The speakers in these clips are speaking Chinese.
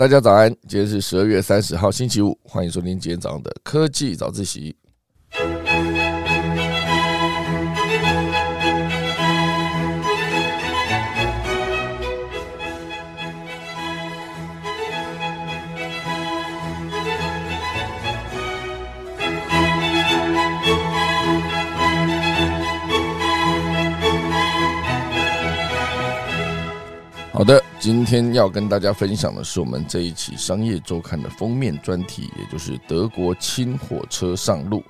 大家早安，今天是十二月三十号，星期五，欢迎收听今天早上的科技早自习。好的，今天要跟大家分享的是我们这一期《商业周刊》的封面专题，也就是德国氢火车上路，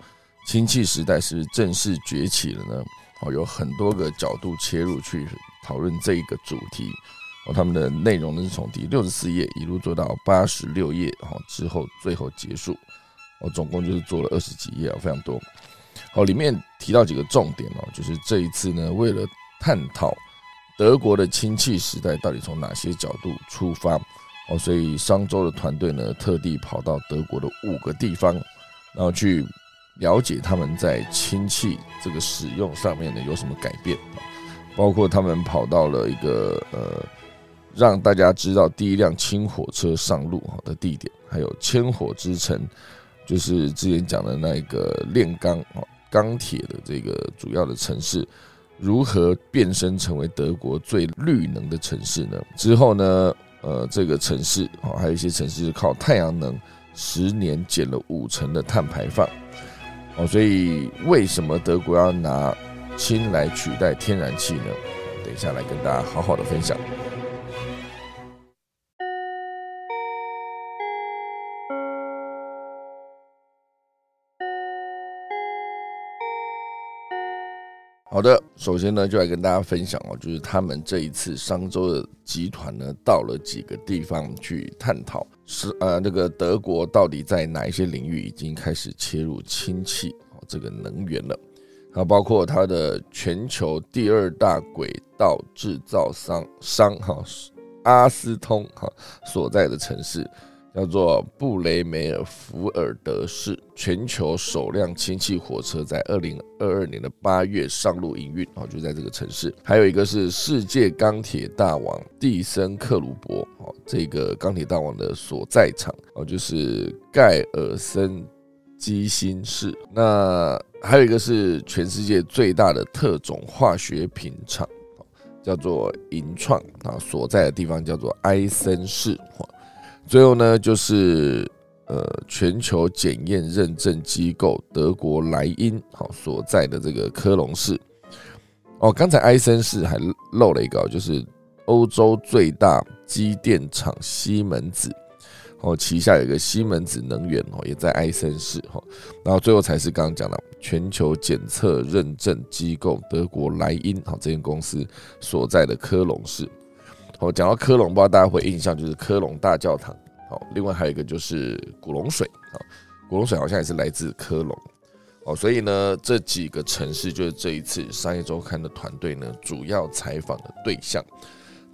氢气时代是正式崛起了呢。哦，有很多个角度切入去讨论这一个主题。哦，他们的内容呢是从第六十四页一路做到八十六页，然后之后最后结束。哦，总共就是做了二十几页啊，非常多。好，里面提到几个重点哦，就是这一次呢，为了探讨。德国的氢气时代到底从哪些角度出发？哦，所以商周的团队呢，特地跑到德国的五个地方，然后去了解他们在氢气这个使用上面呢有什么改变包括他们跑到了一个呃，让大家知道第一辆氢火车上路的地点，还有千火之城，就是之前讲的那个炼钢哦钢铁的这个主要的城市。如何变身成为德国最绿能的城市呢？之后呢？呃，这个城市哦，还有一些城市是靠太阳能，十年减了五成的碳排放哦。所以为什么德国要拿氢来取代天然气呢？等一下来跟大家好好的分享。好的，首先呢，就来跟大家分享哦，就是他们这一次商周的集团呢，到了几个地方去探讨，是呃，那个德国到底在哪一些领域已经开始切入氢气哦这个能源了，啊包括它的全球第二大轨道制造商商哈阿斯通哈所在的城市。叫做布雷梅尔福尔德市，全球首辆氢气火车在二零二二年的八月上路营运，哦，就在这个城市。还有一个是世界钢铁大王蒂森克鲁伯，哦，这个钢铁大王的所在场，哦，就是盖尔森基辛市。那还有一个是全世界最大的特种化学品厂，叫做银创，啊，所在的地方叫做埃森市。最后呢，就是呃，全球检验认证机构德国莱茵好所在的这个科隆市。哦，刚才埃森市还漏了一个，就是欧洲最大机电厂西门子，哦，旗下有一个西门子能源哦，也在埃森市哈。然后最后才是刚刚讲的全球检测认证机构德国莱茵好这间公司所在的科隆市。哦，讲到科隆，不知道大家会印象就是科隆大教堂。好，另外还有一个就是古龙水。啊，古龙水好像也是来自科隆。哦，所以呢，这几个城市就是这一次商业周刊的团队呢主要采访的对象。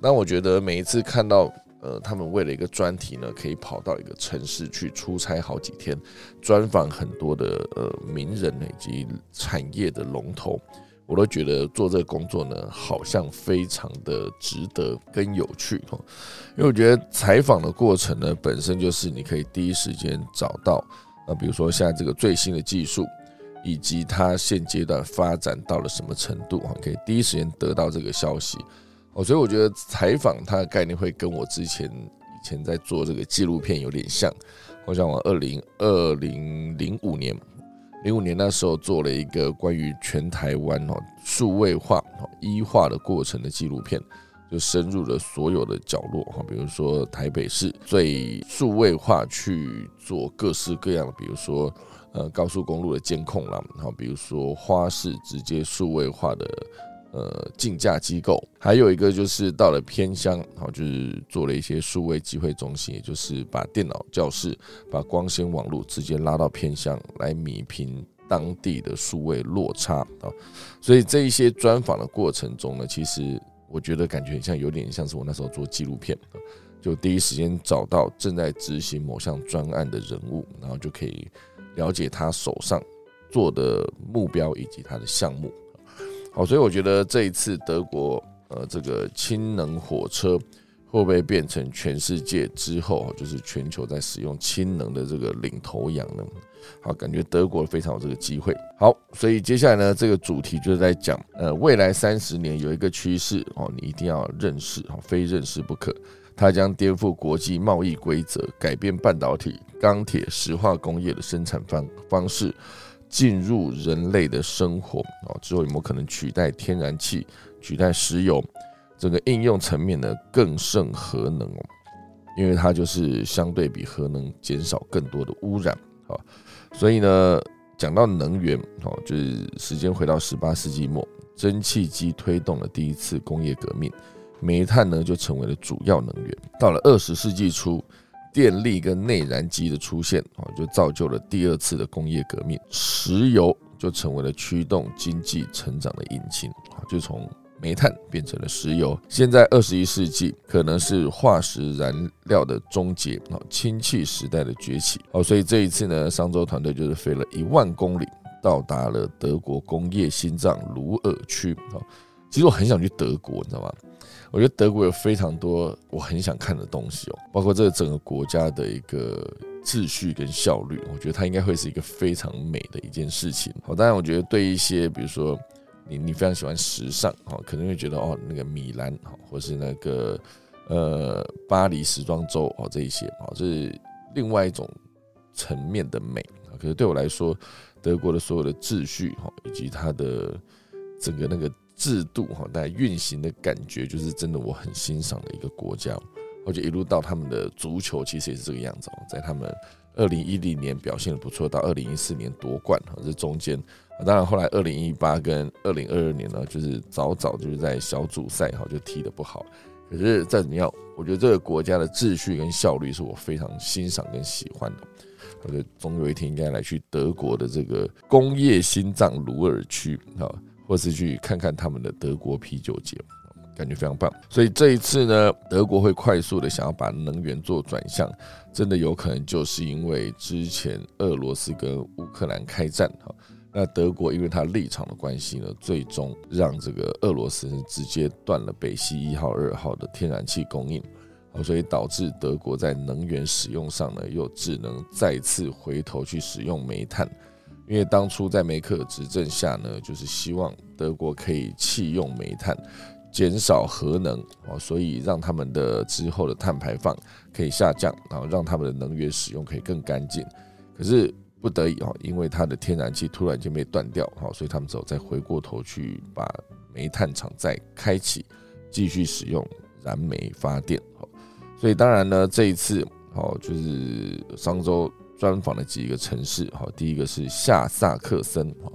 那我觉得每一次看到，呃，他们为了一个专题呢，可以跑到一个城市去出差好几天，专访很多的呃名人以及产业的龙头。我都觉得做这个工作呢，好像非常的值得跟有趣哦，因为我觉得采访的过程呢，本身就是你可以第一时间找到啊，比如说现在这个最新的技术，以及它现阶段发展到了什么程度啊，可以第一时间得到这个消息哦，所以我觉得采访它的概念会跟我之前以前在做这个纪录片有点像，我想我二零二零零五年。零五年那时候做了一个关于全台湾哦数位化哦医化的过程的纪录片，就深入了所有的角落哈，比如说台北市最数位化去做各式各样的，比如说呃高速公路的监控啦，然后比如说花市直接数位化的。呃，竞价机构还有一个就是到了偏乡，好，就是做了一些数位机会中心，也就是把电脑教室、把光纤网络直接拉到偏乡来弥平当地的数位落差啊。所以这一些专访的过程中呢，其实我觉得感觉很像，有点像是我那时候做纪录片，就第一时间找到正在执行某项专案的人物，然后就可以了解他手上做的目标以及他的项目。好，所以我觉得这一次德国呃这个氢能火车会不会变成全世界之后就是全球在使用氢能的这个领头羊呢？好，感觉德国非常有这个机会。好，所以接下来呢，这个主题就是在讲，呃，未来三十年有一个趋势哦，你一定要认识哦，非认识不可。它将颠覆国际贸易规则，改变半导体、钢铁、石化工业的生产方方式，进入人类的生活啊。之后有没有可能取代天然气、取代石油？这个应用层面呢，更胜核能哦，因为它就是相对比核能减少更多的污染啊。所以呢，讲到能源哦，就是时间回到十八世纪末，蒸汽机推动了第一次工业革命。煤炭呢，就成为了主要能源。到了二十世纪初，电力跟内燃机的出现啊，就造就了第二次的工业革命。石油就成为了驱动经济成长的引擎啊，就从煤炭变成了石油。现在二十一世纪可能是化石燃料的终结啊，氢气时代的崛起。哦，所以这一次呢，商周团队就是飞了一万公里，到达了德国工业心脏鲁尔区啊。其实我很想去德国，你知道吗？我觉得德国有非常多我很想看的东西哦，包括这个整个国家的一个秩序跟效率，我觉得它应该会是一个非常美的一件事情。好，当然我觉得对一些比如说你你非常喜欢时尚，哈，可能会觉得哦那个米兰，哈，或是那个呃巴黎时装周，哦这一些，哦这是另外一种层面的美啊。可是对我来说，德国的所有的秩序，哈，以及它的整个那个。制度哈，但运行的感觉就是真的，我很欣赏的一个国家。而且一路到他们的足球，其实也是这个样子哦。在他们二零一零年表现的不错，到二零一四年夺冠哈，这中间当然后来二零一八跟二零二二年呢，就是早早就是在小组赛哈就踢得不好。可是再怎么样，我觉得这个国家的秩序跟效率是我非常欣赏跟喜欢的。我觉得总有一天应该来去德国的这个工业心脏鲁尔区哈。或是去看看他们的德国啤酒节，感觉非常棒。所以这一次呢，德国会快速的想要把能源做转向，真的有可能就是因为之前俄罗斯跟乌克兰开战哈，那德国因为它立场的关系呢，最终让这个俄罗斯直接断了北溪一号、二号的天然气供应，所以导致德国在能源使用上呢，又只能再次回头去使用煤炭。因为当初在梅克执政下呢，就是希望德国可以弃用煤炭，减少核能哦，所以让他们的之后的碳排放可以下降，然后让他们的能源使用可以更干净。可是不得已哦，因为它的天然气突然间被断掉，哈，所以他们只有再回过头去把煤炭厂再开启，继续使用燃煤发电哦。所以当然呢，这一次哦，就是商周。专访了几个城市，哈，第一个是下萨克森，哈，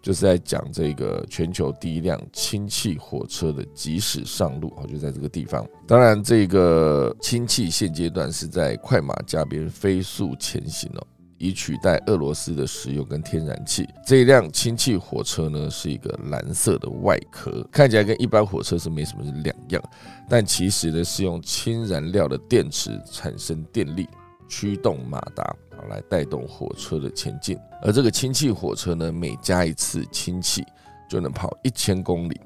就是在讲这个全球第一辆氢气火车的即使上路，哈，就在这个地方。当然，这个氢气现阶段是在快马加鞭飞速前行哦，以取代俄罗斯的石油跟天然气。这一辆氢气火车呢，是一个蓝色的外壳，看起来跟一般火车是没什么两样，但其实呢，是用氢燃料的电池产生电力，驱动马达。来带动火车的前进，而这个氢气火车呢，每加一次氢气就能跑一千公里，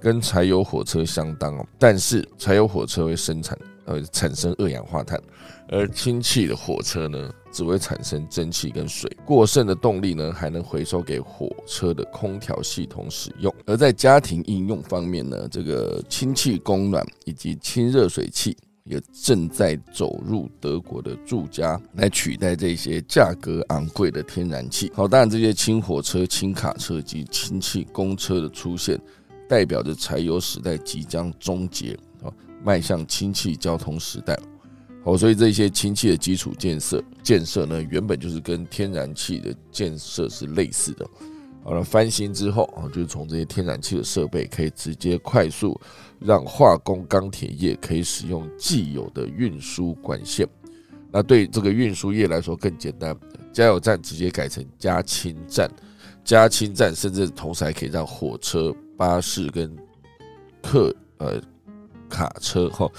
跟柴油火车相当哦。但是柴油火车会生产呃产生二氧化碳，而氢气的火车呢，只会产生蒸汽跟水。过剩的动力呢，还能回收给火车的空调系统使用。而在家庭应用方面呢，这个氢气供暖以及氢热水器。也正在走入德国的住家，来取代这些价格昂贵的天然气。好，当然这些轻火车、轻卡车及氢气公车的出现，代表着柴油时代即将终结，啊，迈向氢气交通时代。好，所以这些氢气的基础建设建设呢，原本就是跟天然气的建设是类似的。好了，翻新之后啊，就是从这些天然气的设备，可以直接快速让化工钢铁业可以使用既有的运输管线。那对这个运输业来说更简单，加油站直接改成加氢站，加氢站甚至同时还可以让火车、巴士跟客呃卡车哈。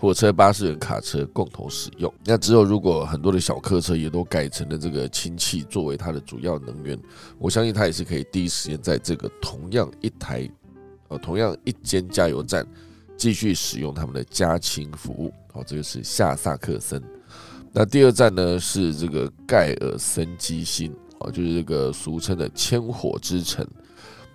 火车、巴士和卡车共同使用。那之后，如果很多的小客车也都改成了这个氢气作为它的主要能源，我相信它也是可以第一时间在这个同样一台、呃同样一间加油站继续使用他们的家禽服务。好，这个是下萨克森。那第二站呢是这个盖尔森基辛，啊，就是这个俗称的千火之城。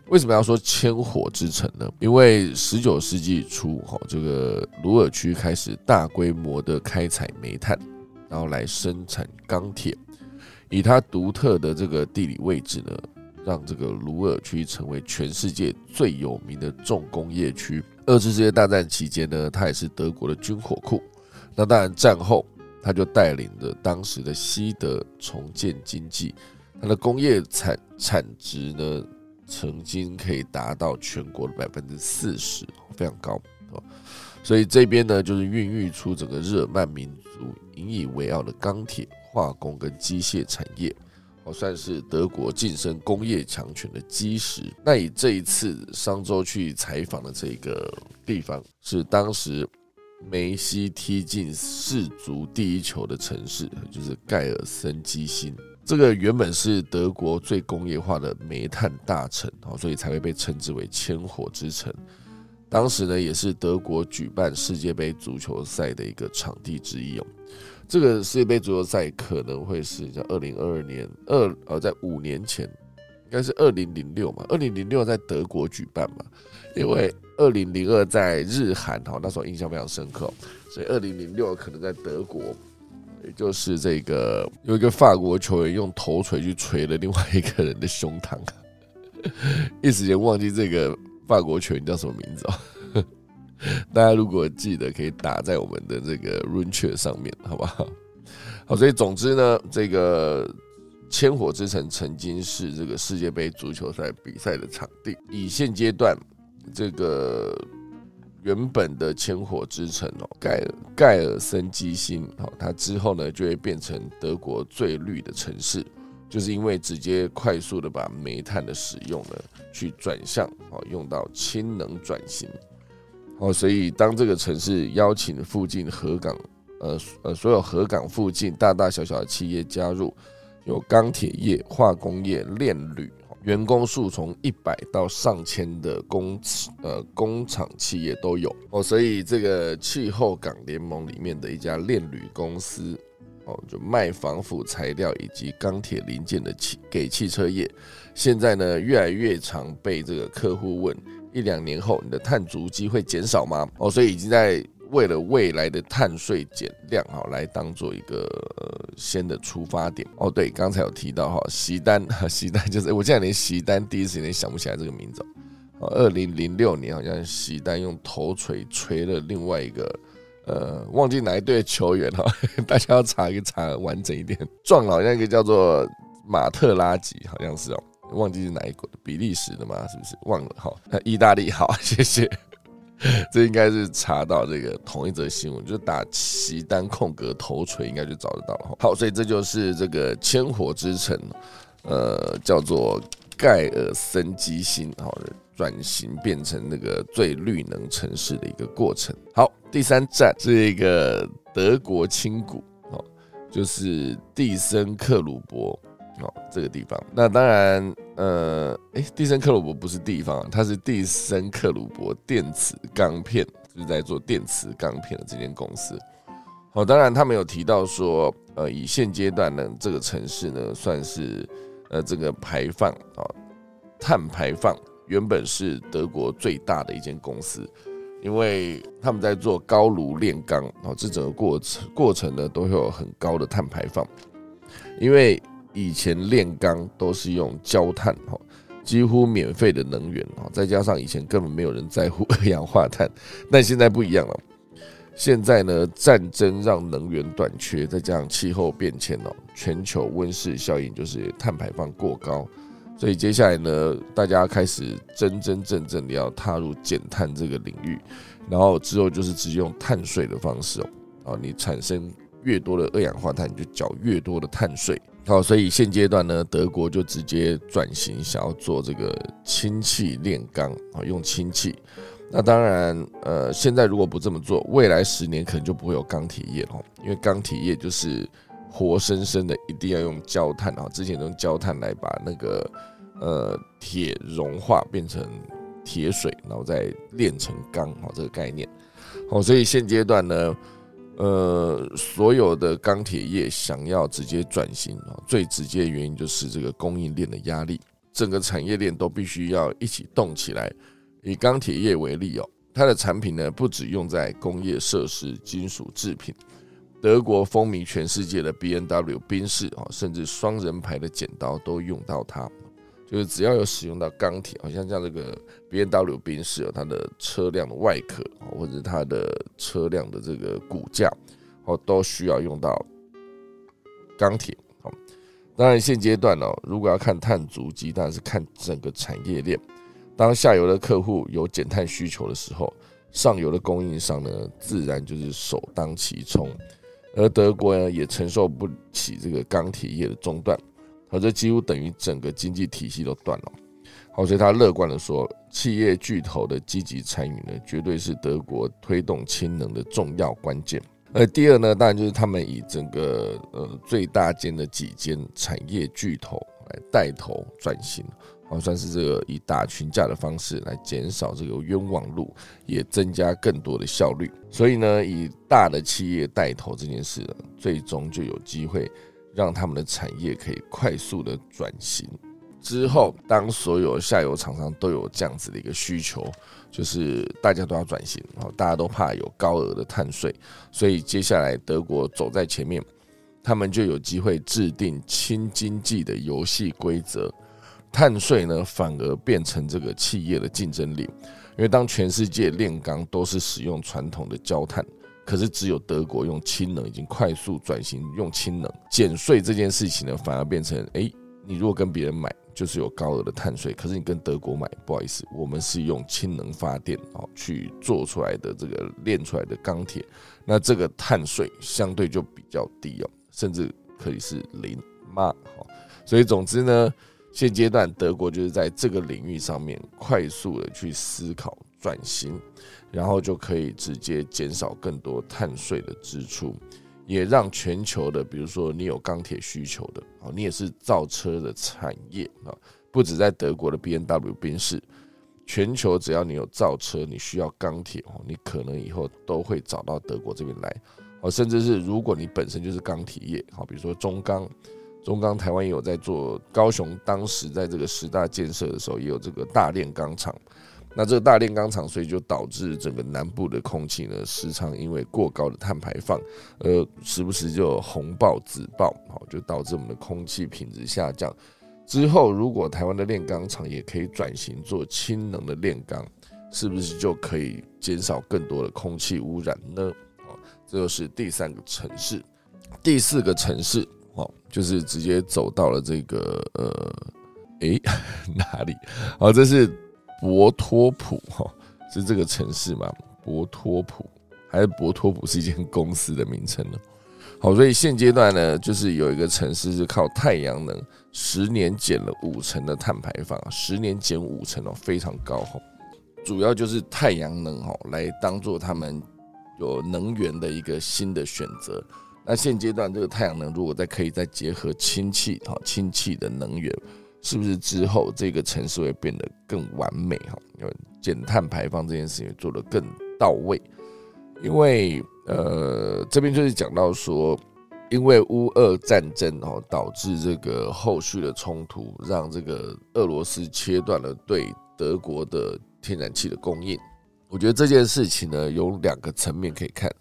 为什么要说千火之城呢？因为十九世纪初，哈，这个鲁尔区开始大规模的开采煤炭，然后来生产钢铁。以它独特的这个地理位置呢，让这个鲁尔区成为全世界最有名的重工业区。二次世界大战期间呢，它也是德国的军火库。那当然，战后他就带领着当时的西德重建经济，它的工业产产值呢。曾经可以达到全国的百分之四十，非常高哦。所以这边呢，就是孕育出整个日耳曼民族引以为傲的钢铁、化工跟机械产业，哦，算是德国晋升工业强权的基石。那以这一次商周去采访的这个地方，是当时梅西踢进世足第一球的城市，就是盖尔森基辛。这个原本是德国最工业化的煤炭大城，哦，所以才会被称之为千火之城。当时呢，也是德国举办世界杯足球赛的一个场地之一哦。这个世界杯足球赛可能会是在二零二二年二呃，在五年前，应该是二零零六嘛，二零零六在德国举办嘛，因为二零零二在日韩，哈，那时候印象非常深刻，所以二零零六可能在德国。就是这个有一个法国球员用头锤去锤了另外一个人的胸膛，一时间忘记这个法国球员叫什么名字哦。大家如果记得，可以打在我们的这个 run 圈上面，好不好？好，所以总之呢，这个千火之城曾经是这个世界杯足球赛比赛的场地，以现阶段这个。原本的千火之城哦，盖尔盖尔森基辛哦，它之后呢就会变成德国最绿的城市，就是因为直接快速的把煤炭的使用呢去转向哦，用到氢能转型哦，所以当这个城市邀请附近河港呃呃所有河港附近大大小小的企业加入，有钢铁业、化工业、炼铝。员工数从一百到上千的工呃工厂企业都有哦，所以这个气候港联盟里面的一家炼铝公司哦，就卖防腐材料以及钢铁零件的汽给汽车业，现在呢越来越常被这个客户问，一两年后你的碳足迹会减少吗？哦，所以已经在。为了未来的碳税减量，哈，来当做一个先的出发点哦。对，刚才有提到哈，席丹，席丹就是我现在连席丹第一时间想不起来这个名字哦。二零零六年好像席丹用头锤锤了另外一个，呃，忘记哪一队球员哈，大家要查一查完整一点。撞了好像一个叫做马特拉吉，好像是哦，忘记是哪一国的，比利时的吗？是不是？忘了哈，意大利好，谢谢。这应该是查到这个同一则新闻，就打齐丹空格头锤，应该就找得到了。好，所以这就是这个千火之城，呃，叫做盖尔森基辛，好，转型变成那个最绿能城市的一个过程。好，第三站是一个德国轻谷，哦，就是蒂森克鲁伯。哦，这个地方，那当然，呃，哎，蒂森克鲁伯不是地方，它是蒂森克鲁伯电磁钢片，就是在做电磁钢片的这间公司。哦，当然，他们有提到说，呃，以现阶段呢，这个城市呢，算是呃这个排放啊，碳排放原本是德国最大的一间公司，因为他们在做高炉炼钢，哦，这整个过程过程呢，都会有很高的碳排放，因为。以前炼钢都是用焦炭哈，几乎免费的能源哈，再加上以前根本没有人在乎二氧化碳，但现在不一样了。现在呢，战争让能源短缺，再加上气候变迁哦，全球温室效应就是碳排放过高，所以接下来呢，大家开始真真正正的要踏入减碳这个领域，然后之后就是直接用碳税的方式哦，啊，你产生越多的二氧化碳，你就缴越多的碳税。好，所以现阶段呢，德国就直接转型，想要做这个氢气炼钢啊，用氢气。那当然，呃，现在如果不这么做，未来十年可能就不会有钢铁业了，因为钢铁业就是活生生的，一定要用焦炭啊。之前用焦炭来把那个呃铁融化变成铁水，然后再炼成钢，啊，这个概念。好，所以现阶段呢，呃，所有的钢铁业想要直接转型啊，最直接的原因就是这个供应链的压力，整个产业链都必须要一起动起来。以钢铁业为例哦，它的产品呢不止用在工业设施、金属制品，德国风靡全世界的 B N W 宾士啊，甚至双人牌的剪刀都用到它。就是只要有使用到钢铁，好像像这个 B N W 宾士哦，它的车辆的外壳或者它的车辆的这个骨架哦，都需要用到钢铁。好，当然现阶段哦，如果要看碳足迹，当然是看整个产业链。当下游的客户有减碳需求的时候，上游的供应商呢，自然就是首当其冲。而德国呢，也承受不起这个钢铁业的中断。好，这几乎等于整个经济体系都断了。好，所以他乐观的说，企业巨头的积极参与呢，绝对是德国推动氢能的重要关键。而第二呢，当然就是他们以整个呃最大间的几间产业巨头来带头转型，好算是这个以打群架的方式来减少这个冤枉路，也增加更多的效率。所以呢，以大的企业带头这件事，最终就有机会。让他们的产业可以快速的转型之后，当所有下游厂商都有这样子的一个需求，就是大家都要转型，然后大家都怕有高额的碳税，所以接下来德国走在前面，他们就有机会制定轻经济的游戏规则，碳税呢反而变成这个企业的竞争力，因为当全世界炼钢都是使用传统的焦炭。可是只有德国用氢能已经快速转型用氢能减税这件事情呢，反而变成哎，你如果跟别人买就是有高额的碳税，可是你跟德国买，不好意思，我们是用氢能发电哦去做出来的这个炼出来的钢铁，那这个碳税相对就比较低哦，甚至可以是零。嘛好，所以总之呢，现阶段德国就是在这个领域上面快速的去思考转型。然后就可以直接减少更多碳税的支出，也让全球的，比如说你有钢铁需求的，哦，你也是造车的产业啊，不止在德国的 B N W 宾士，全球只要你有造车，你需要钢铁哦，你可能以后都会找到德国这边来，哦，甚至是如果你本身就是钢铁业，好，比如说中钢，中钢台湾也有在做，高雄当时在这个十大建设的时候也有这个大炼钢厂。那这个大炼钢厂，所以就导致整个南部的空气呢，时常因为过高的碳排放，呃，时不时就有红爆、紫爆，好，就导致我们的空气品质下降。之后，如果台湾的炼钢厂也可以转型做氢能的炼钢，是不是就可以减少更多的空气污染呢？哦，这就是第三个城市，第四个城市，哦，就是直接走到了这个呃，诶，哪里？哦，这是。博托普哈是这个城市嘛？博托普还是博托普是一间公司的名称呢？好，所以现阶段呢，就是有一个城市是靠太阳能，十年减了五成的碳排放，十年减五成哦，非常高哈。主要就是太阳能哈，来当做他们有能源的一个新的选择。那现阶段这个太阳能如果再可以再结合氢气哈，氢气的能源。是不是之后这个城市会变得更完美哈？因为减碳排放这件事情做得更到位。因为呃，这边就是讲到说，因为乌俄战争哦，导致这个后续的冲突，让这个俄罗斯切断了对德国的天然气的供应。我觉得这件事情呢，有两个层面可以看。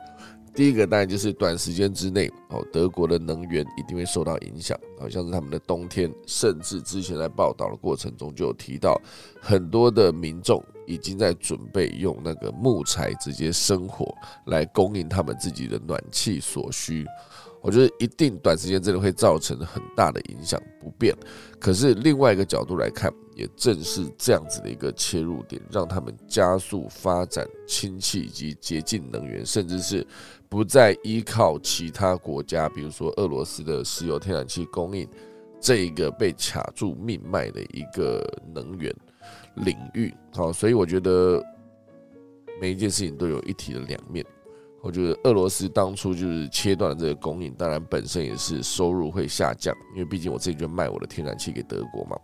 第一个当然就是短时间之内哦，德国的能源一定会受到影响，好像是他们的冬天，甚至之前在报道的过程中就有提到，很多的民众已经在准备用那个木材直接生火来供应他们自己的暖气所需。我觉得一定短时间真的会造成很大的影响不便，可是另外一个角度来看，也正是这样子的一个切入点，让他们加速发展氢气以及洁净能源，甚至是不再依靠其他国家，比如说俄罗斯的石油天然气供应这一个被卡住命脉的一个能源领域。好，所以我觉得每一件事情都有一体的两面。我觉得俄罗斯当初就是切断这个供应，当然本身也是收入会下降，因为毕竟我自己就卖我的天然气给德国嘛。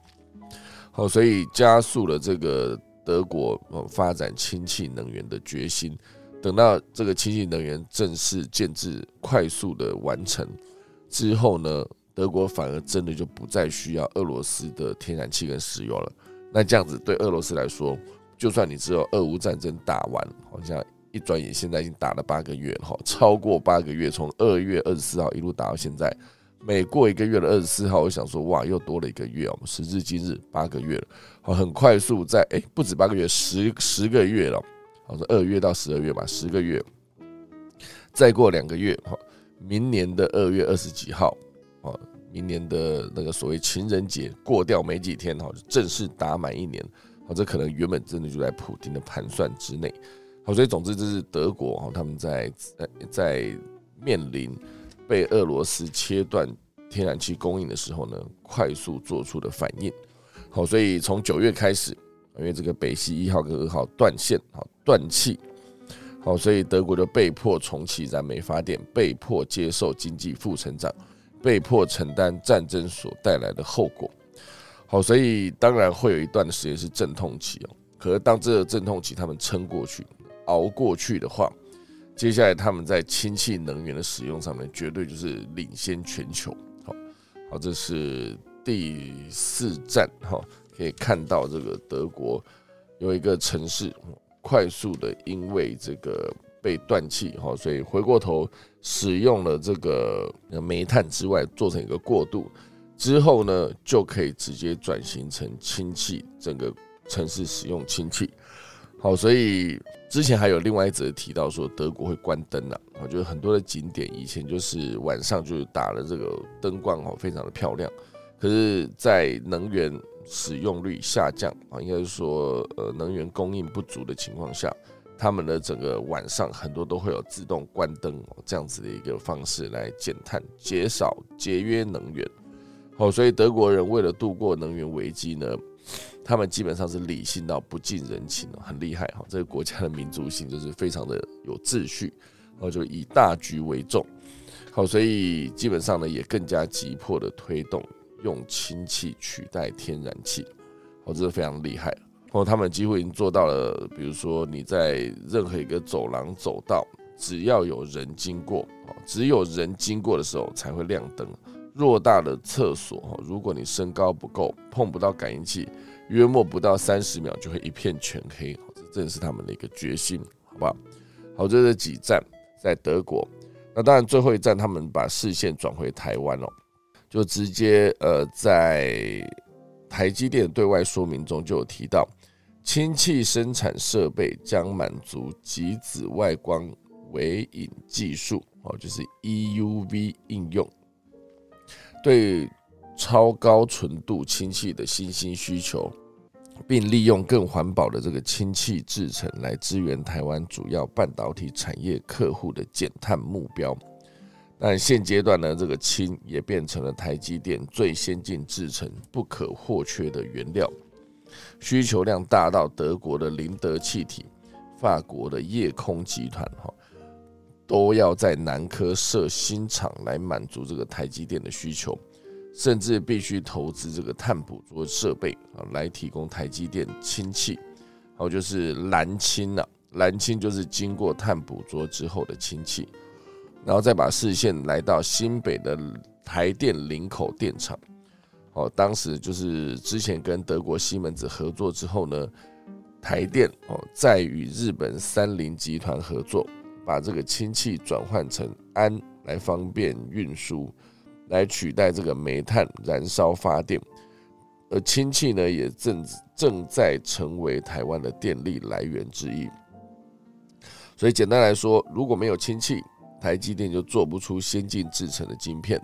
好，所以加速了这个德国发展氢气能源的决心。等到这个氢气能源正式建制、快速的完成之后呢，德国反而真的就不再需要俄罗斯的天然气跟石油了。那这样子对俄罗斯来说，就算你只有俄乌战争打完，好像一转眼现在已经打了八个月了哈，超过八个月，从二月二十四号一路打到现在。每过一个月的二十四号，我想说，哇，又多了一个月哦。时至今日，八个月了，好，很快速，在哎，不止八个月，十十个月了。好，说二月到十二月吧，十个月。再过两个月，哈，明年的二月二十几号，啊，明年的那个所谓情人节过掉没几天，哈，就正式打满一年。好，这可能原本真的就在普京的盘算之内。好，所以总之，这是德国哈，他们在在在面临。被俄罗斯切断天然气供应的时候呢，快速做出的反应。好，所以从九月开始，因为这个北溪一号跟二号断线，好断气，好，所以德国就被迫重启燃煤发电，被迫接受经济负成长，被迫承担战争所带来的后果。好，所以当然会有一段时间是阵痛期哦。可是当这个阵痛期他们撑过去、熬过去的话，接下来，他们在氢气能源的使用上面，绝对就是领先全球。好，好，这是第四站。哈，可以看到这个德国有一个城市快速的因为这个被断气，哈，所以回过头使用了这个煤炭之外，做成一个过渡之后呢，就可以直接转型成氢气，整个城市使用氢气。好，所以之前还有另外一则提到说德国会关灯了。我觉得很多的景点以前就是晚上就是打了这个灯光哦，非常的漂亮。可是，在能源使用率下降啊，应该是说呃能源供应不足的情况下，他们的整个晚上很多都会有自动关灯哦这样子的一个方式来减碳、减少、节约能源。好，所以德国人为了度过能源危机呢。他们基本上是理性到不近人情很厉害哈。这个国家的民族性就是非常的有秩序，然后就以大局为重。好，所以基本上呢也更加急迫的推动用氢气取代天然气。好，这是非常厉害。哦，他们几乎已经做到了，比如说你在任何一个走廊走道，只要有人经过，哦，只有人经过的时候才会亮灯。偌大的厕所，如果你身高不够，碰不到感应器。约莫不到三十秒就会一片全黑，这正是他们的一个决心，好不好？好，这是几站在德国，那当然最后一站他们把视线转回台湾哦，就直接呃在台积电对外说明中就有提到，氢气生产设备将满足极紫外光微影技术哦，就是 EUV 应用，对。超高纯度氢气的新兴需求，并利用更环保的这个氢气制成来支援台湾主要半导体产业客户的减碳目标。但现阶段呢，这个氢也变成了台积电最先进制成不可或缺的原料，需求量大到德国的林德气体、法国的夜空集团哈，都要在南科设新厂来满足这个台积电的需求。甚至必须投资这个碳捕捉设备啊，来提供台积电氢气，还有就是蓝氢呐，蓝氢就是经过碳捕捉之后的氢气，然后再把视线来到新北的台电林口电厂，哦，当时就是之前跟德国西门子合作之后呢，台电哦再与日本三菱集团合作，把这个氢气转换成氨来方便运输。来取代这个煤炭燃烧发电，而氢气呢也正正在成为台湾的电力来源之一。所以简单来说，如果没有氢气，台积电就做不出先进制成的晶片；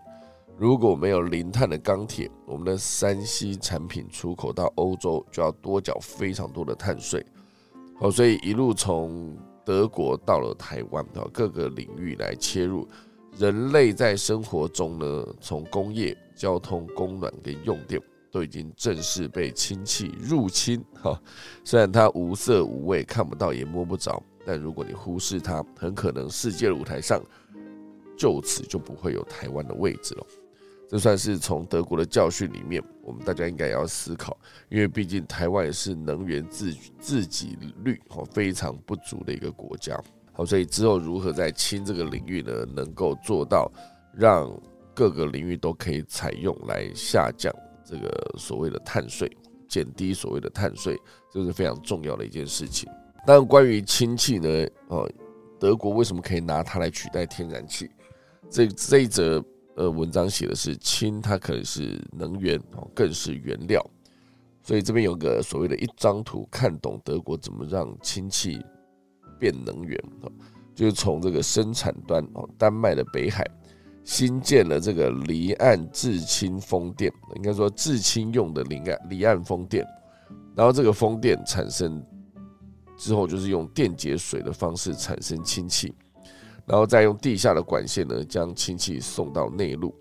如果没有零碳的钢铁，我们的山西产品出口到欧洲就要多缴非常多的碳税。好，所以一路从德国到了台湾，各个领域来切入。人类在生活中呢，从工业、交通、供暖跟用电，都已经正式被氢气入侵。哈，虽然它无色无味，看不到也摸不着，但如果你忽视它，很可能世界的舞台上就此就不会有台湾的位置了。这算是从德国的教训里面，我们大家应该要思考，因为毕竟台湾是能源自自给率哦非常不足的一个国家，好，所以之后如何在氢这个领域呢，能够做到让各个领域都可以采用来下降这个所谓的碳税，减低所谓的碳税，这是非常重要的一件事情。但关于氢气呢，哦，德国为什么可以拿它来取代天然气？这这一则。呃，文章写的是氢，它可能是能源哦，更是原料。所以这边有个所谓的一张图，看懂德国怎么让氢气变能源哦，就是从这个生产端哦，丹麦的北海新建了这个离岸制氢风电，应该说制氢用的离岸离岸风电。然后这个风电产生之后，就是用电解水的方式产生氢气。然后再用地下的管线呢，将氢气送到内陆，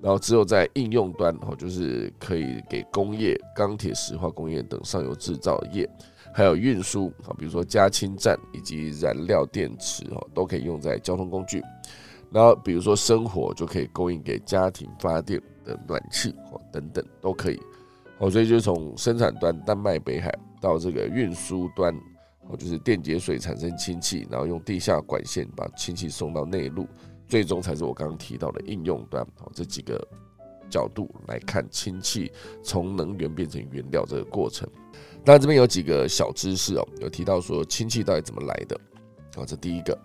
然后只有在应用端哦，就是可以给工业、钢铁、石化工业等上游制造业，还有运输啊，比如说加氢站以及燃料电池哦，都可以用在交通工具。然后比如说生活就可以供应给家庭发电的暖气哦等等都可以。哦，所以就从生产端丹麦北海到这个运输端。哦，就是电解水产生氢气，然后用地下管线把氢气送到内陆，最终才是我刚刚提到的应用端。哦，这几个角度来看氢气从能源变成原料这个过程。那这边有几个小知识哦，有提到说氢气到底怎么来的。哦，这第一个，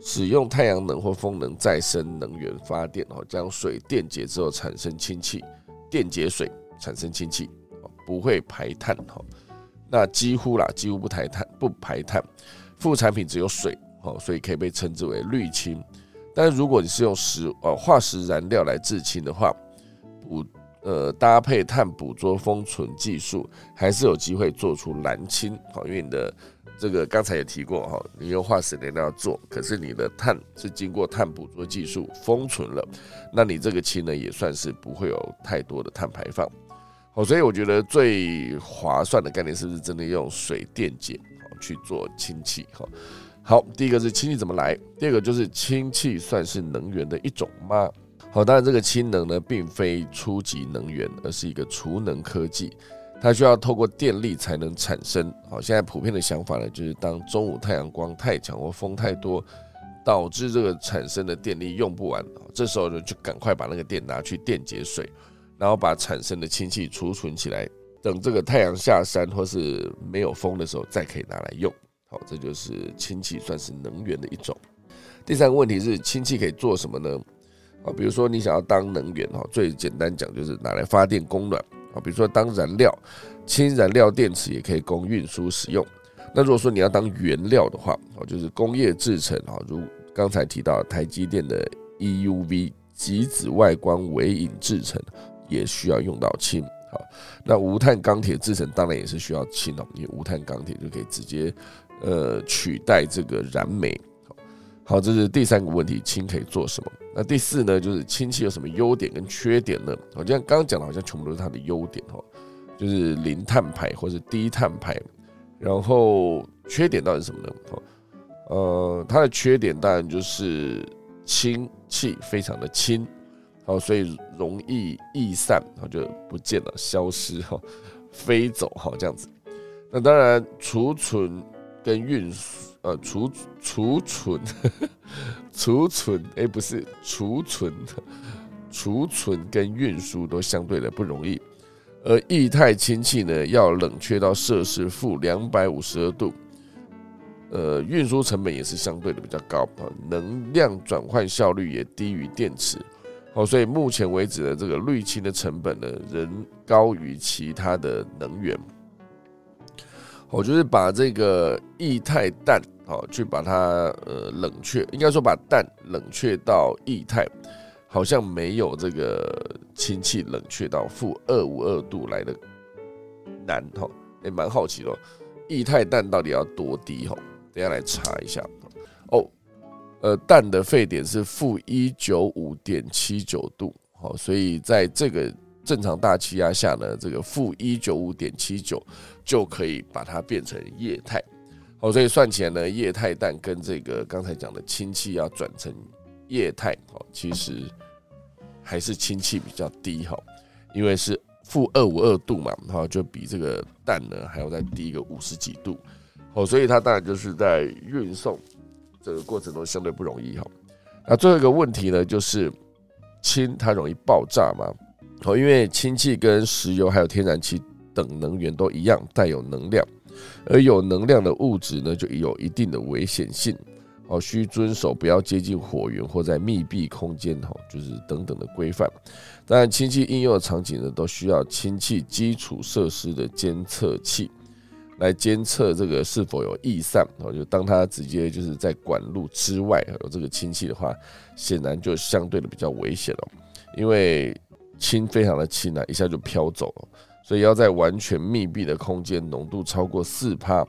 使用太阳能或风能再生能源发电，哦，将水电解之后产生氢气，电解水产生氢气，不会排碳，哈。那几乎啦，几乎不排碳，不排碳，副产品只有水，哦，所以可以被称之为绿氢。但是如果你是用石呃化石燃料来制氢的话，捕呃搭配碳捕捉封存技术，还是有机会做出蓝氢，好，因为你的这个刚才也提过哈，你用化石燃料做，可是你的碳是经过碳捕捉技术封存了，那你这个氢呢也算是不会有太多的碳排放。好，所以我觉得最划算的概念是不是真的用水电解好去做氢气？哈，好，第一个是氢气怎么来，第二个就是氢气算是能源的一种吗？好，当然这个氢能呢，并非初级能源，而是一个储能科技，它需要透过电力才能产生。好，现在普遍的想法呢，就是当中午太阳光太强或风太多，导致这个产生的电力用不完，这时候呢，就赶快把那个电拿去电解水。然后把产生的氢气储存起来，等这个太阳下山或是没有风的时候，再可以拿来用。好，这就是氢气算是能源的一种。第三个问题是，氢气可以做什么呢？啊，比如说你想要当能源哈，最简单讲就是拿来发电供暖啊。比如说当燃料，氢燃料电池也可以供运输使用。那如果说你要当原料的话，哦，就是工业制成啊，如刚才提到台积电的 EUV 极紫外光微影制成。也需要用到氢，好，那无碳钢铁制成当然也是需要氢哦，因为无碳钢铁就可以直接呃取代这个燃煤，好，好，这是第三个问题，氢可以做什么？那第四呢，就是氢气有什么优点跟缺点呢？好像刚刚讲的，好像全部都是它的优点哦，就是零碳排或者低碳排，然后缺点到底是什么呢？呃，它的缺点当然就是氢气非常的轻。好，所以容易易散，然后就不见了，消失哈，飞走哈，这样子。那当然，储存跟运输，呃，储储存，储存，哎，不是储存，储存跟运输都相对的不容易。而液态氢气呢，要冷却到摄氏负两百五十二度，呃，运输成本也是相对的比较高，能量转换效率也低于电池。哦，所以目前为止的这个滤氢的成本呢，仍高于其他的能源。我就是把这个液态氮，好去把它呃冷却，应该说把氮冷却到液态，好像没有这个氢气冷却到负二五二度来的难哈。也蛮好奇咯，液态氮到底要多低哈？等下来查一下哦。呃，氮的沸点是负一九五点七九度，好，所以在这个正常大气压下呢，这个负一九五点七九就可以把它变成液态，好，所以算起来呢，液态氮跟这个刚才讲的氢气要转成液态，好，其实还是氢气比较低哈，因为是负二五二度嘛，哈，就比这个氮呢还要再低一个五十几度，哦，所以它当然就是在运送这个过程中相对不容易哈。那最后一个问题呢，就是氢它容易爆炸吗？哦，因为氢气跟石油还有天然气等能源都一样带有能量，而有能量的物质呢，就有一定的危险性。哦，需遵守不要接近火源或在密闭空间，哈，就是等等的规范。当然，氢气应用的场景呢，都需要氢气基础设施的监测器来监测这个是否有异散。哦，就当它直接就是在管路之外有这个氢气的话，显然就相对的比较危险了，因为氢非常的轻啊，一下就飘走了，所以要在完全密闭的空间，浓度超过四帕，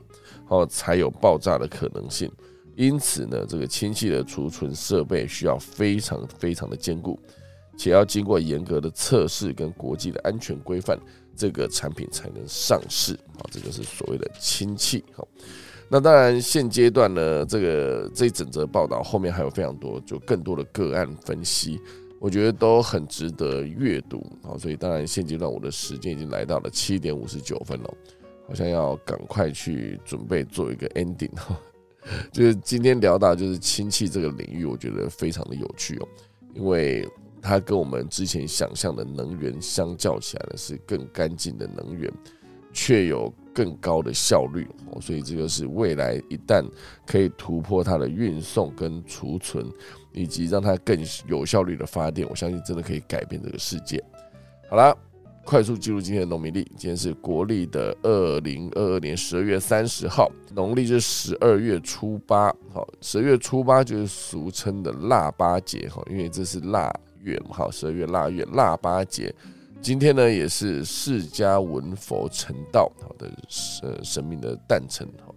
哦，才有爆炸的可能性。因此呢，这个氢气的储存设备需要非常非常的坚固，且要经过严格的测试跟国际的安全规范，这个产品才能上市。好，这就是所谓的氢气。好，那当然现阶段呢，这个这一整则报道后面还有非常多就更多的个案分析，我觉得都很值得阅读。好，所以当然现阶段我的时间已经来到了七点五十九分了，好像要赶快去准备做一个 ending 哈。就是今天聊到就是氢气这个领域，我觉得非常的有趣哦，因为它跟我们之前想象的能源相较起来呢，是更干净的能源，却有更高的效率，所以这个是未来一旦可以突破它的运送跟储存，以及让它更有效率的发电，我相信真的可以改变这个世界。好了。快速记录今天的农民历，今天是国历的二零二二年十二月三十号，农历是十二月初八。好，十二月初八就是俗称的腊八节，哈，因为这是腊月嘛，好，十二月腊月腊八节。今天呢，也是释迦文佛成道，好的，神神明的诞辰，哈。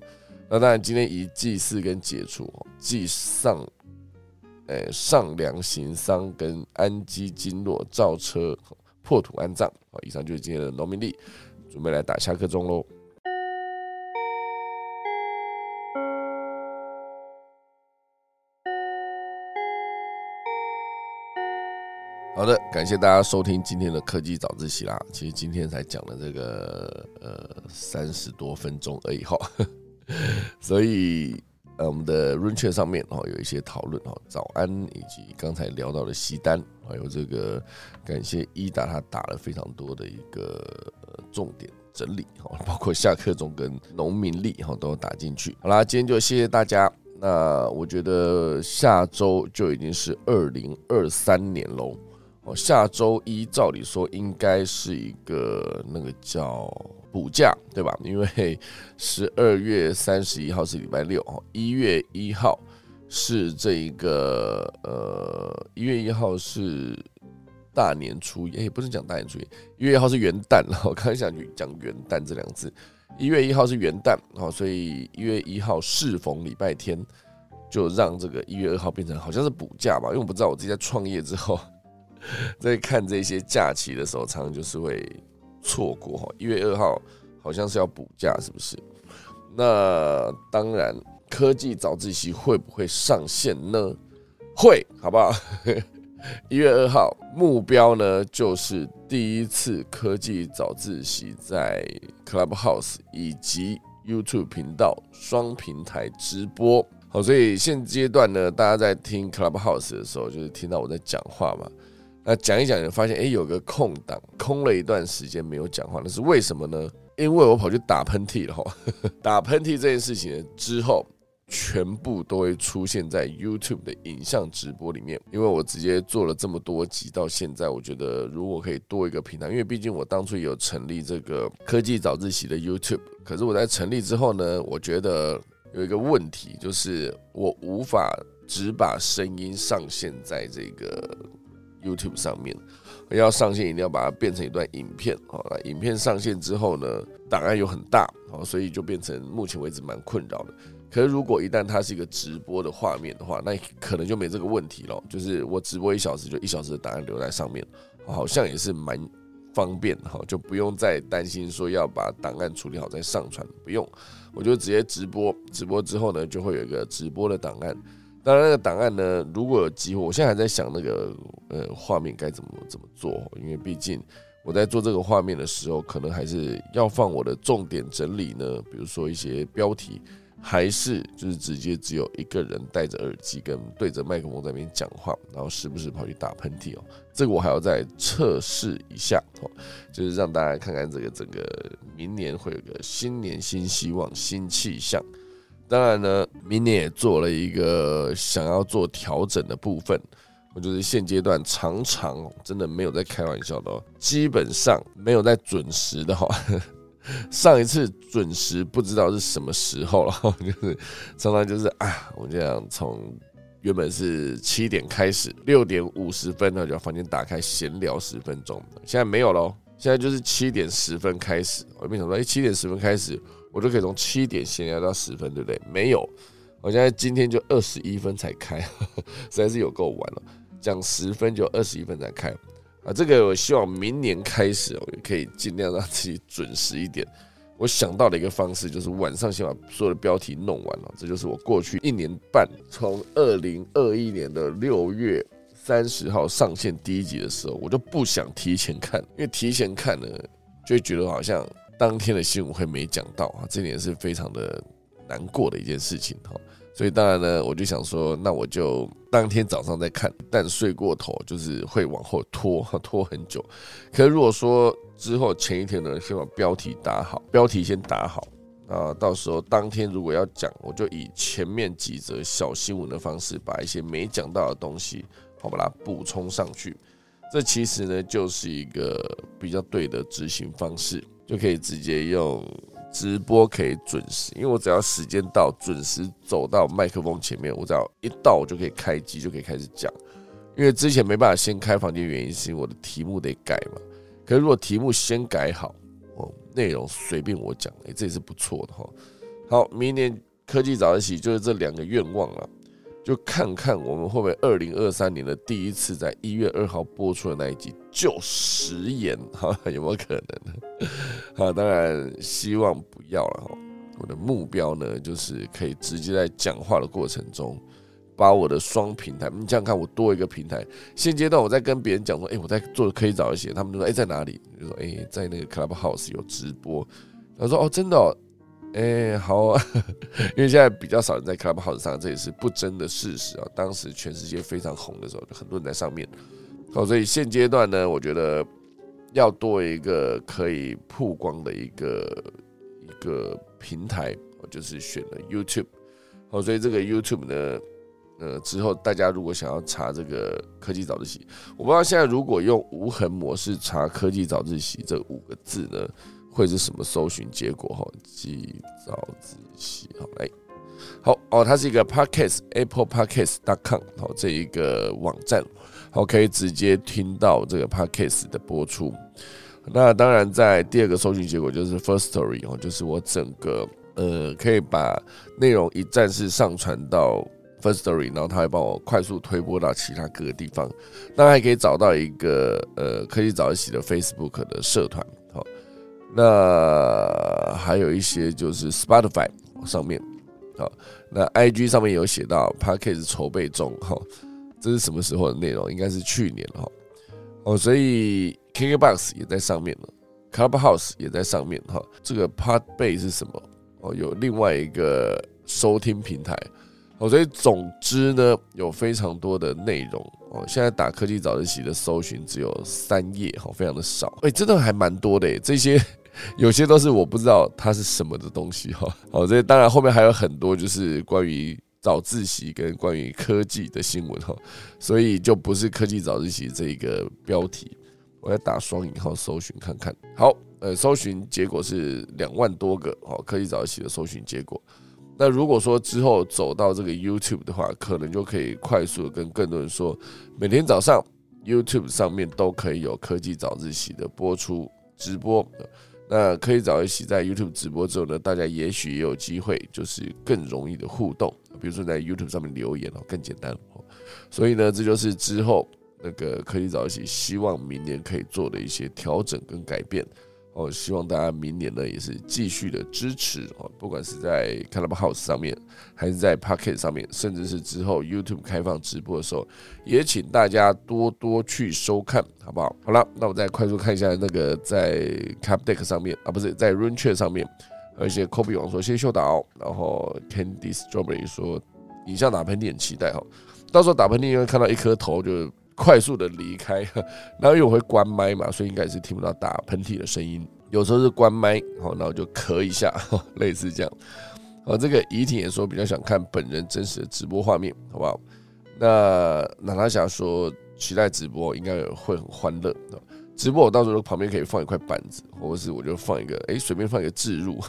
那当然，今天以祭祀跟解除，祭上，诶，上梁行丧跟安基经络造车。破土安葬，好，以上就是今天的农民历，准备来打下课钟喽。好的，感谢大家收听今天的科技早自习啦。其实今天才讲了这个呃三十多分钟而已哈，所以。呃，我们的 r u n c h 上面哦有一些讨论哈，早安以及刚才聊到的西单，还有这个感谢伊达他打了非常多的一个重点整理哈，包括下课中跟农民力哈都打进去。好啦，今天就谢谢大家。那我觉得下周就已经是二零二三年喽。哦，下周一照理说应该是一个那个叫。补假对吧？因为十二月三十一号是礼拜六哦，一月一号是这一个呃，一月一号是大年初一，哎，不是讲大年初一，一月一号是元旦，我刚才想去讲元旦这两个字，一月一号是元旦，好，所以一月一号适逢礼拜天，就让这个一月二号变成好像是补假吧，因为我不知道我自己在创业之后，在看这些假期的时候，常常就是会。错过哈，一月二号好像是要补假，是不是？那当然，科技早自习会不会上线呢？会，好不好？一月二号目标呢，就是第一次科技早自习在 Clubhouse 以及 YouTube 频道双平台直播。好，所以现阶段呢，大家在听 Clubhouse 的时候，就是听到我在讲话嘛。那讲一讲，就发现哎，有个空档，空了一段时间没有讲话，那是为什么呢？因为我跑去打喷嚏了哈。打喷嚏这件事情之后，全部都会出现在 YouTube 的影像直播里面。因为我直接做了这么多集，到现在，我觉得如果可以多一个平台，因为毕竟我当初有成立这个科技早自习的 YouTube，可是我在成立之后呢，我觉得有一个问题，就是我无法只把声音上线在这个。YouTube 上面要上线，一定要把它变成一段影片。好，那影片上线之后呢，档案又很大，好，所以就变成目前为止蛮困扰的。可是如果一旦它是一个直播的画面的话，那可能就没这个问题了。就是我直播一小时，就一小时的档案留在上面，好像也是蛮方便哈，就不用再担心说要把档案处理好再上传，不用，我就直接直播。直播之后呢，就会有一个直播的档案。当然，那个档案呢，如果有机会，我现在还在想那个呃画面该怎么怎么做，因为毕竟我在做这个画面的时候，可能还是要放我的重点整理呢，比如说一些标题。还是就是直接只有一个人戴着耳机跟对着麦克风在那边讲话，然后时不时跑去打喷嚏哦，这个我还要再测试一下哦，就是让大家看看这个整个明年会有个新年新希望新气象。当然呢，明年也做了一个想要做调整的部分，我就是现阶段常常真的没有在开玩笑的哦，基本上没有在准时的哈。上一次准时不知道是什么时候了，就是常常就是啊，我这样从原本是七点开始，六点五十分呢就把房间打开闲聊十分钟，现在没有喽，现在就是七点十分开始。我没想到，哎，七点十分开始，我就可以从七点闲聊到十分，对不对？没有，我现在今天就二十一分才开，实在是有够晚了，讲十分就二十一分才开。啊，这个我希望明年开始，我可以尽量让自己准时一点。我想到的一个方式就是晚上先把所有的标题弄完了。这就是我过去一年半，从二零二一年的六月三十号上线第一集的时候，我就不想提前看，因为提前看呢，就会觉得好像当天的新闻会没讲到啊，这点是非常的难过的一件事情哈。所以当然呢，我就想说，那我就当天早上再看。但睡过头就是会往后拖，拖很久。可是如果说之后前一天呢，先把标题打好，标题先打好啊，到时候当天如果要讲，我就以前面几则小新闻的方式，把一些没讲到的东西，好把它补充上去。这其实呢，就是一个比较对的执行方式，就可以直接用。直播可以准时，因为我只要时间到，准时走到麦克风前面，我只要一到，我就可以开机，就可以开始讲。因为之前没办法先开房间，原因是因为我的题目得改嘛。可是如果题目先改好，哦，内容随便我讲，哎，这也是不错的哈。好，明年科技早一起就是这两个愿望了。就看看我们会不会二零二三年的第一次在一月二号播出的那一集就食言 哈，有没有可能呢？啊，当然希望不要了哈。我的目标呢，就是可以直接在讲话的过程中，把我的双平台，你想想看，我多一个平台。现阶段我在跟别人讲说，哎，我在做可以找一些，他们就说，哎，在哪里？就说，哎，在那个 Clubhouse 有直播。他说，哦，真的。哦。哎，好，啊，因为现在比较少人在 Clubhouse 上，这也是不争的事实啊。当时全世界非常红的时候，很多人在上面。好，所以现阶段呢，我觉得要多一个可以曝光的一个一个平台，我就是选了 YouTube。好，所以这个 YouTube 呢，呃，之后大家如果想要查这个科技早自习，我不知道现在如果用无痕模式查科技早自习这五个字呢？会是什么搜寻结果哈？记早仔细好来，好哦，它是一个 podcast apple podcast dot com 好这一个网站，好可以直接听到这个 podcast 的播出。那当然，在第二个搜寻结果就是 first story 哦，就是我整个呃可以把内容一站式上传到 first story，然后它会帮我快速推播到其他各个地方。那还可以找到一个呃可以早一起的 Facebook 的社团。那还有一些就是 Spotify 上面，好，那 IG 上面有写到 p a c k a g e 筹备中，哈，这是什么时候的内容？应该是去年哈，哦，所以 KKBox 也在上面了，Clubhouse 也在上面，哈，这个 Podbay 是什么？哦，有另外一个收听平台，哦，所以总之呢，有非常多的内容。哦，现在打科技早自习的搜寻只有三页，哈，非常的少。哎，真的还蛮多的，这些有些都是我不知道它是什么的东西，哈。好，这当然后面还有很多就是关于早自习跟关于科技的新闻，哈，所以就不是科技早自习这一个标题。我要打双引号搜寻看看。好，呃，搜寻结果是两万多个，哦，科技早自习的搜寻结果。那如果说之后走到这个 YouTube 的话，可能就可以快速的跟更多人说，每天早上 YouTube 上面都可以有科技早自习的播出直播。那科技早自习在 YouTube 直播之后呢，大家也许也有机会，就是更容易的互动，比如说在 YouTube 上面留言哦，更简单。所以呢，这就是之后那个科技早自习希望明年可以做的一些调整跟改变。哦，希望大家明年呢也是继续的支持哦，不管是在 Clubhouse 上面，还是在 Pocket 上面，甚至是之后 YouTube 开放直播的时候，也请大家多多去收看，好不好？好了，那我再快速看一下那个在 Cap Deck 上面啊，不是在 Run Chat 上面，有一些 Kobe 王说谢谢秀导，然后 Candy Strawberry 说影像打喷嚏很期待哈，到时候打喷嚏因为看到一颗头就。快速的离开，然后因为我会关麦嘛，所以应该是听不到打喷嚏的声音。有时候是关麦，好，那我就咳一下，类似这样。好，这个怡婷也说比较想看本人真实的直播画面，好不好？那娜娜霞说期待直播，应该会很欢乐。直播我到时候旁边可以放一块板子，或者是我就放一个，哎，随便放一个置入。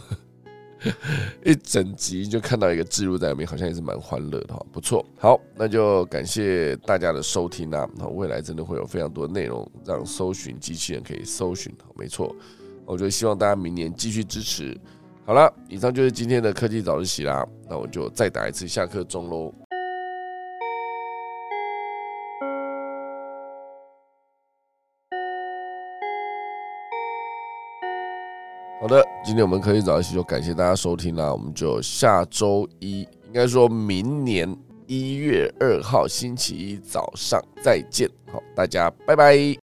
一整集就看到一个置入在里面，好像也是蛮欢乐的哈，不错。好，那就感谢大家的收听啊。那未来真的会有非常多内容让搜寻机器人可以搜寻，没错。我就希望大家明年继续支持。好了，以上就是今天的科技早自习啦。那我就再打一次下课钟喽。好的，今天我们科技早一起就感谢大家收听啦，我们就下周一，应该说明年一月二号星期一早上再见，好，大家拜拜。